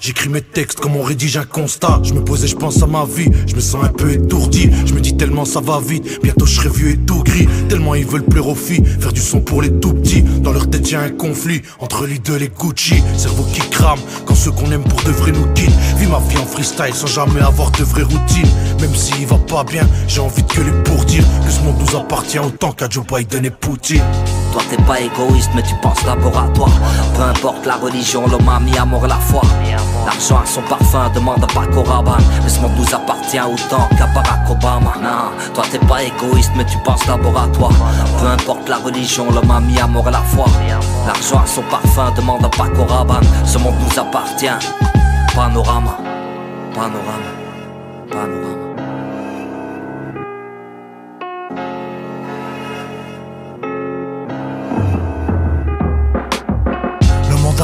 J'écris mes textes comme on rédige un constat. Je me posais, je pense à ma vie. Je me sens un peu étourdi. Je me dis tellement ça va vite. Bientôt je serai vieux et tout gris. Tellement ils veulent plaire aux filles. Faire du son pour les tout petits. Dans leur tête, y'a un conflit entre deux, les Gucci. Cerveau qui crame quand ceux qu'on aime pour de vrai nous quittent. Vis ma vie en freestyle sans jamais avoir de vraie routine. Même s'il va pas bien, j'ai envie de gueuler pour dire que ce monde nous appartient autant qu'à Joe Biden et Poutine. Toi t'es pas égoïste mais tu penses d'abord à toi. Peu importe la religion, l'homme a mis amour la foi. L'argent a son parfum, demande à Paco Rabanne Mais ce monde nous appartient autant qu'à Barack Obama. Toi t'es pas égoïste mais tu penses d'abord à toi. Peu importe la religion, l'homme a mis amour la foi. L'argent a son parfum, demande à Paco Rabanne Ce monde nous appartient. Panorama, panorama, panorama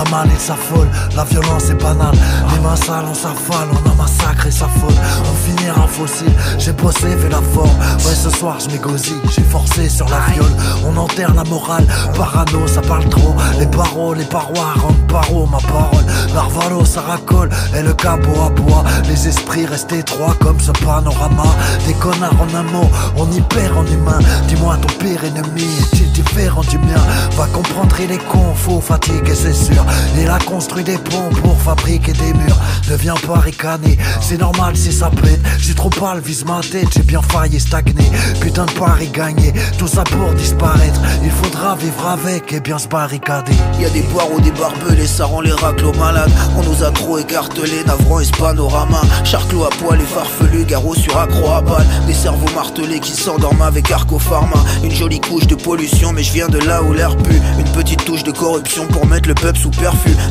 Le mal et s'affole, la violence est banale. Les mains sales on s'affale, on a massacré sa faute On finira fossile, j'ai bossé, fait la forme. Ouais ce soir je m'égosille, j'ai forcé sur la viole. On enterre la morale, parano ça parle trop. Les barreaux, les parois rendent paro ma parole. Narvalo ça racole, et le cabot à bois Les esprits restent étroits comme ce panorama. Des connards en un mot, on y perd en humain. Dis-moi ton pire ennemi est-il différent du mien? Va comprendre il est con, faux, fatigué c'est sûr il a construit des ponts pour fabriquer des murs. Ne viens pas ricaner, c'est normal si ça pète. J'ai trop pâle, vise ma tête, j'ai bien failli stagner. Putain de pari gagné, tout ça pour disparaître. Il faudra vivre avec et bien se barricader. Y a des poireaux, des barbelés, ça rend les raclos malades. On nous a trop écartelés, navrant et ce panorama. Charclos à poil et farfelu, garrot sur accro à balle. Des cerveaux martelés qui s'endorment avec Arco Pharma. Une jolie couche de pollution, mais je viens de là où l'air pue. Une petite touche de corruption pour mettre le peuple sous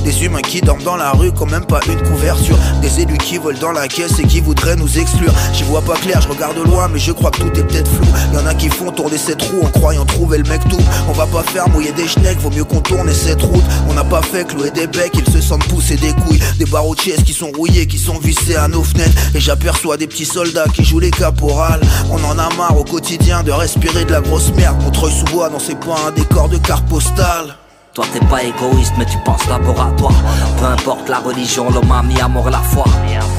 Des humains qui dorment dans la rue, quand même pas une couverture. Des élus qui volent dans la caisse et qui voudraient nous exclure. J'y vois pas clair, je regarde loin, mais je crois que tout est peut-être flou. Y'en a qui font tourner cette roue en croyant trouver le mec tout. On va pas faire mouiller des schnecks, vaut mieux qu'on tourne cette route. On n'a pas fait clouer des becs, ils se sentent pousser des couilles. Des barreaux de qui sont rouillés, qui sont vissés à nos fenêtres. Et j'aperçois des petits soldats qui jouent les caporales. On en a marre au quotidien de respirer de la grosse merde. Mon treuil sous bois, non, c'est pas un décor de carte postale. Toi t'es pas égoïste mais tu penses toi. Peu importe la religion, l'homme a mis amour la foi.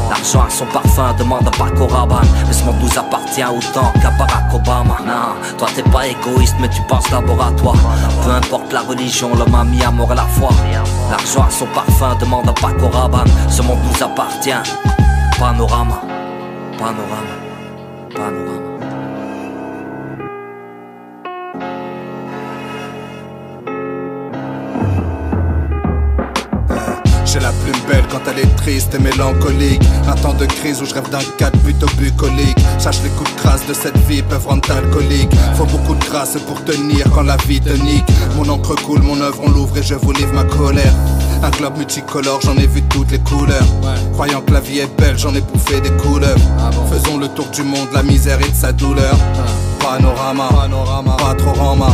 L'argent a son parfum, demande Paco Rabanne Mais ce monde nous appartient autant qu'à Barack Obama. Toi t'es pas égoïste mais tu penses toi. Peu importe la religion, l'homme a mis amour la foi. L'argent a son parfum, demande Paco Rabanne Ce monde nous appartient. Panorama, panorama, panorama J'ai la plume belle quand elle est triste et mélancolique. Un temps de crise où je rêve d'un cadre plutôt bucolique. Sache les coups de grâce de cette vie peuvent rendre alcoolique. Faut beaucoup de grâce pour tenir quand la vie te nique. Mon encre coule, mon œuvre on l'ouvre et je vous livre ma colère. Un globe multicolore, j'en ai vu toutes les couleurs. Croyant que la vie est belle, j'en ai bouffé des couleurs. Faisons le tour du monde, la misère et de sa douleur. Panorama, pas trop rama.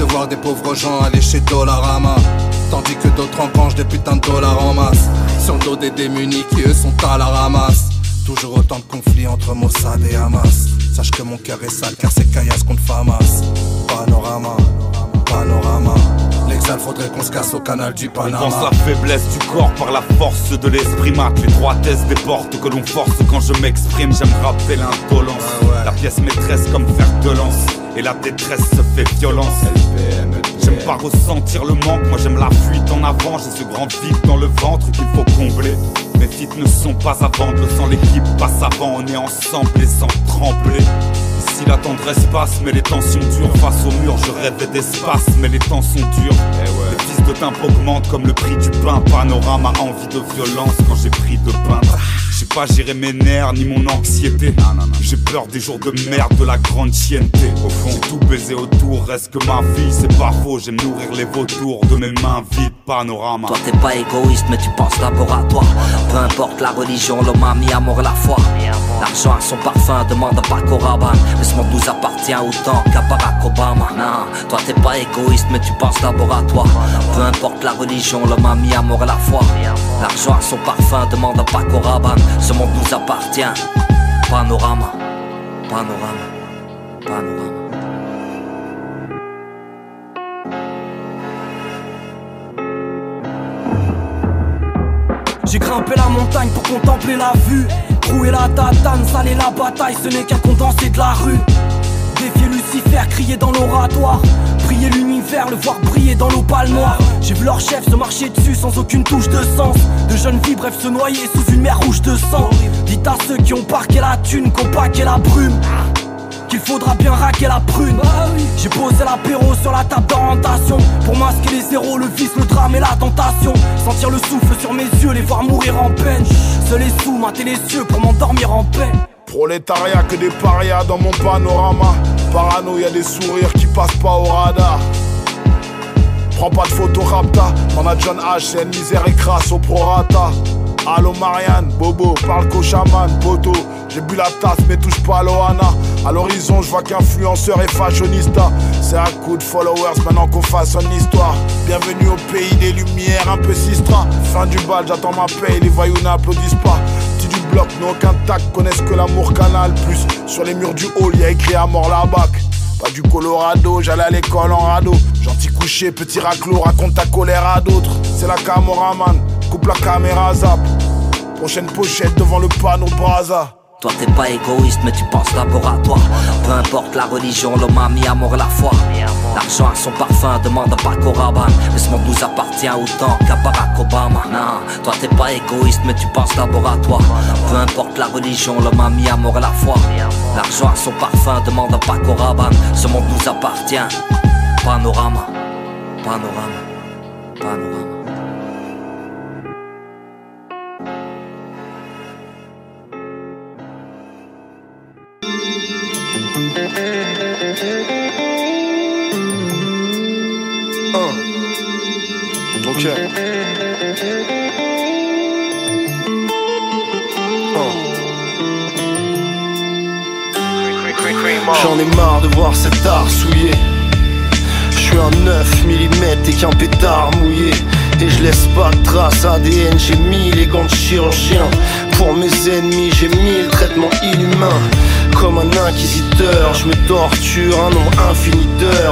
De voir des pauvres gens aller chez Dollarama. Tandis que d'autres engrangent des putains de dollars en masse. Sur le dos des démunis qui eux sont à la ramasse. Toujours autant de conflits entre Mossad et Hamas. Sache que mon cœur est sale car c'est Kayas contre Famas Panorama, panorama faudrait qu'on se casse au canal du Panama On pense la faiblesse du corps par la force de l'esprit mat L'étroitesse des portes que l'on force. Quand je m'exprime J'aime rappeler l'indolence La pièce maîtresse comme fer de lance. Et la détresse se fait violence. J'aime pas ressentir le manque, moi j'aime la fuite en avant. J'ai ce grand vide dans le ventre qu'il faut combler. Mes feats ne sont pas à vendre, sans l'équipe passe avant. On est ensemble et sans trembler. Ici la tendresse passe, mais les tensions durent. Face au mur, je rêvais d'espace, mais les temps sont durs. Les fils de timbre augmentent comme le prix du pain. Panorama, envie de violence quand j'ai pris de peindre. Sais pas gérer mes nerfs ni mon anxiété. J'ai peur des jours de merde, de la grande chienneté. Au fond, tout baisé autour, reste que ma vie, c'est pas faux. J'aime nourrir les vautours de mes mains vides, panorama. Toi t'es pas égoïste mais tu penses d'abord à toi Peu importe la religion, l'homme a mis amour la foi L'argent a son parfum, demande à Paco Rabanne Mais ce monde nous appartient autant qu'à Barack Obama Non, toi t'es pas égoïste mais tu penses d'abord à toi Peu importe la religion, l'homme a mis amour la foi L'argent a son parfum, demande à Paco Rabanne Ce monde nous appartient Panorama, panorama, panorama J'ai grimpé la montagne pour contempler la vue. Trouer la tatane, saler la bataille, ce n'est qu'un condensé de la rue. Défier Lucifer, crier dans l'oratoire. Prier l'univers, le voir briller dans l'opale noire. J'ai vu leur chef se marcher dessus sans aucune touche de sens. De jeunes filles, bref, se noyer sous une mer rouge de sang. Dites à ceux qui ont parqué la thune, qu'on paqué la brume. Qu'il faudra bien raquer la prune. J'ai posé l'apéro sur la table d'orientation. Pour masquer les zéros, le vice, le drame et la tentation. Sentir le souffle sur mes yeux, les voir mourir en peine. Seul et sous, mater les cieux pour m'endormir en paix. Prolétariat que des parias dans mon panorama. Parano, y a des sourires qui passent pas au radar. Prends pas de photo rapta, m'en a John H, c'est une misère et au prorata. Allo Marianne, Bobo, parle qu'au chaman. J'ai bu la tasse mais touche pas à l'Ohana. À l'horizon, je vois qu'influenceur et fashionista. C'est un coup de followers maintenant qu'on fasse une histoire. Bienvenue au pays des lumières, un peu sistra. Fin du bal, j'attends ma paye, les voyous n'applaudissent pas. Petit du bloc, n'ont aucun tac, connaissent que l'amour canal. Plus sur les murs du hall, y a écrit à mort la bac. Pas du Colorado, j'allais à l'école en radeau. Gentil couché, petit raclo, raconte ta colère à d'autres. C'est la caméraman, coupe la caméra zap. Prochaine pochette devant le panneau Braza. Toi t'es pas égoïste mais tu penses d'abord à toi. Peu importe la religion, l'homme a mis amour la foi. L'argent a son parfum, demande à Paco Rabanne Mais ce monde nous appartient autant qu'à Barack Obama. Toi t'es pas égoïste mais tu penses d'abord à toi. Peu importe la religion, l'homme a mis amour la foi. L'argent a son parfum, demande à Paco Rabanne Ce monde nous appartient. Panorama, panorama, panorama J'en ai marre de voir cet art souillé. Je suis un 9 mm et qu'un pétard mouillé. Et je laisse pas de traces ADN, j'ai mis les gants de chirurgien. Pour mes ennemis, j'ai mis le traitement inhumain. Comme un inquisiteur, je me torture un nombre infini.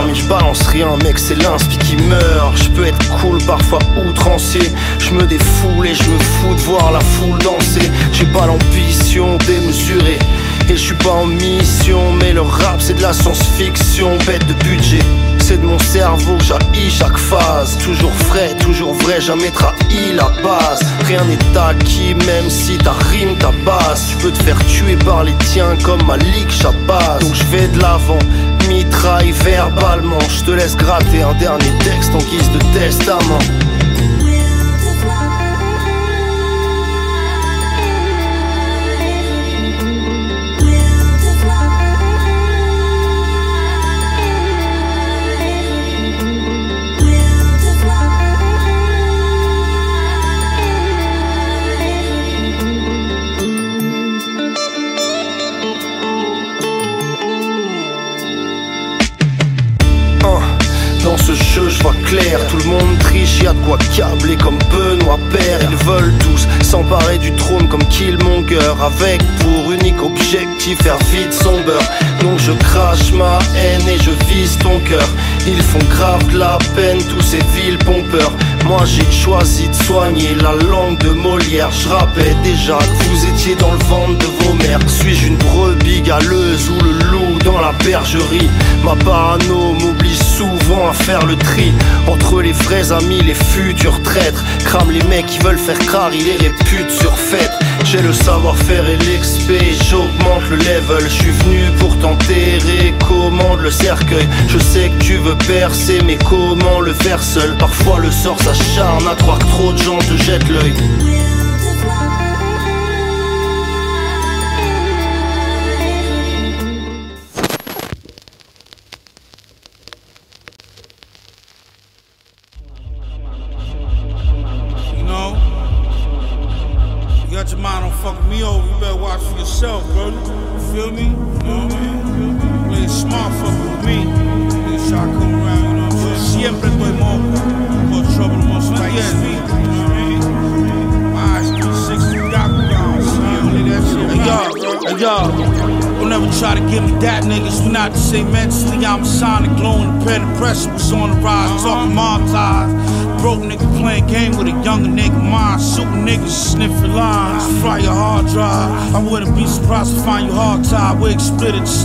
Mais je balance rien, mec, c'est l'inspi qui meurt. Je peux être cool, parfois outrancier. Je me défoule et je me fous de voir la foule danser. J'ai pas l'ambition démesurée. Et je suis pas en mission, mais le rap c'est de la science-fiction, bête de budget. C'est de mon cerveau jaillit chaque phase. Toujours frais, toujours vrai, jamais trahi la base. Rien n'est acquis, même si ta rime, ta base. Tu peux te faire tuer par les tiens comme Malik Shabazz. Donc je vais de l'avant, mitraille verbalement. Je te laisse gratter un dernier texte en guise de testament. Tout le monde triche, y'a de quoi câbler comme Benoît Père. Ils veulent tous s'emparer du trône comme Killmonger, avec pour unique objectif faire vide son beurre. Donc je crache ma haine et je vise ton cœur. Ils font grave la peine, tous ces villes pompeurs. Moi j'ai choisi de soigner la langue de Molière. Je rappelle déjà que vous étiez dans le ventre de vos mères. Suis-je une brebis galeuse ou le loup dans la bergerie? Ma parano m'oblige souvent à faire le tri entre les vrais amis, les futurs traîtres. Crame les mecs qui veulent faire crare, il les répute sur. J'ai le savoir-faire et l'expé, j'augmente le level. Je venu pour t'enterrer, commande le cercueil. Je sais que tu veux percer, mais comment le faire seul? Parfois le sort s'acharne à croire que trop de gens te jettent l'œil.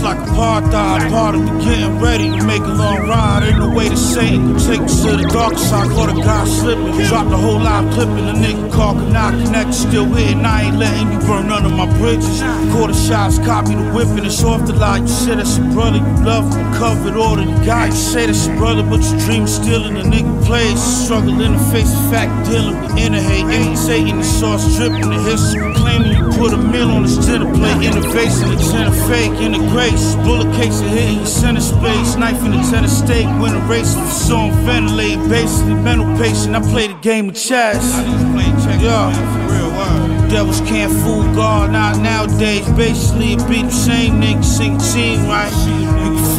Like apartheid. Part of me getting ready to make a long ride. Ain't no way to say it. Take us to the dark side. Caught a guy slipping. Dropped the whole lot clipping. The nigga call not connect. Still hitting. I ain't letting you burn none of my bridges. Quarter shots, copy the whipping. It's off the line. You said that's your brother. You love. Covered all The guy you say that's your brother, but your dream stealing. The nigga plays. Struggle in the face of fact, dealing with inner hate. Imitating the sauce, dripping the history. Claiming you put a meal on his dinner plate. Innovation, the tenor fake, in the grace. Bullet case of hitting your center space. Knife in the tenor stake. Win a race for song ventilate. Basically, mental patient. I play the game of chess. I just play check, Yeah. Devils can't fool God, not nowadays. Basically, it be the same niggas sing team, right?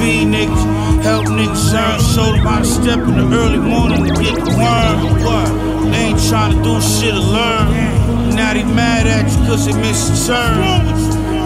Feed niggas. Help niggas earn, show them how to step in the early morning to get the worm. What? They ain't trying to do shit to learn. Now they mad at you cause they missed a turn.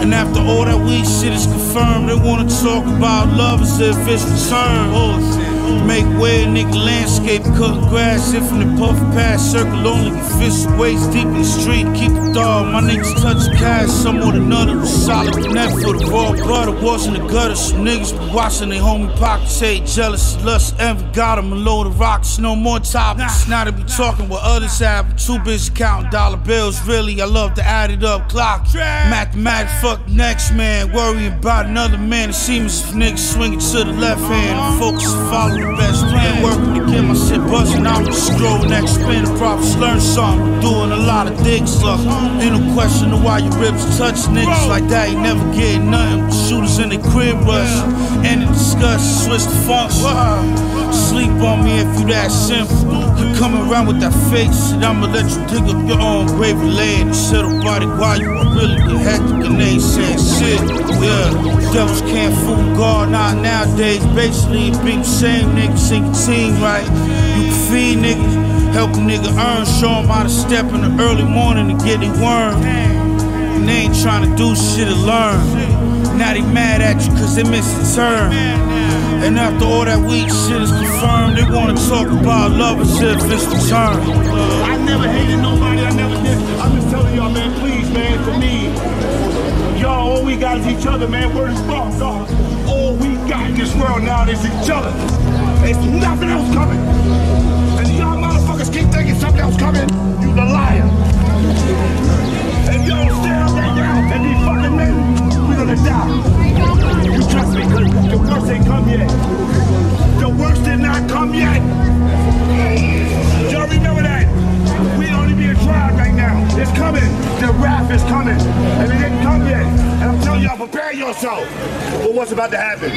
And after all that weed shit is confirmed, they wanna talk about love as if it's returned. Make way, nigga landscape, cut grass, if in the puff pass, circle only, fish waist deep in the street, keep it dog. My niggas touch cash, some more than another, solid connect for the raw butter, wash in the gutter. Some niggas be watching their homie pockets, hate, jealous, lust, envy, got them a load of rocks, no more topics. Now to be talking what others have, too busy counting dollar bills, really, I love to add it up, clock. Mathematics, fuck next man, worrying about another man, it seems if niggas swinging to the left hand, focus, follow best plan. Working to get my shit buzzing. I'm just scrolling, expanding profits, learn something. Doing a lot of digs, look. Ain't no question of why your ribs touch niggas like that. You never get nothing. Shooters in the crib rush. And the discuss, switch the funk. Sleep on me if you that simple. You coming around with that fake shit, I'ma let you dig up your own grave and lay and sit about it while you really get hectic and ain't saying shit. Yeah, devils can't fool God, not nowadays. Basically, it be the same niggas sink your team right. You can feed niggas, help a nigga earn, show him how to step in the early morning to get it worm. And they ain't trying to do shit to learn. Now they mad at you cause they missed the turn. And after all that weak shit is confirmed, they wanna talk about love as if it's returned. I never hated nobody, I never did. I'm just telling y'all, man, please, man, for me, y'all, all we got is each other, man. Word is dog. Got in this world now is each other. There's nothing else coming. And y'all motherfuckers keep thinking something else coming, you the liar. And y'all stand right now and be fucking men, we're gonna die. You trust me, cause the worst ain't come yet. The worst did not come yet. Y'all remember that? Tried right now. It's coming. The wrath is coming. And it didn't come yet. And I'm telling y'all, prepare yourself for what's about to happen.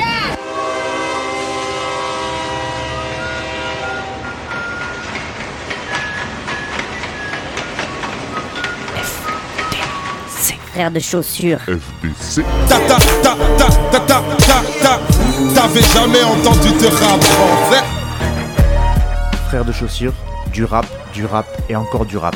Frère de chaussures. FDC. Ta ta ta ta ta ta ta ta. T'avais jamais entendu de rap français Frère de chaussures, du rap, du rap et encore du rap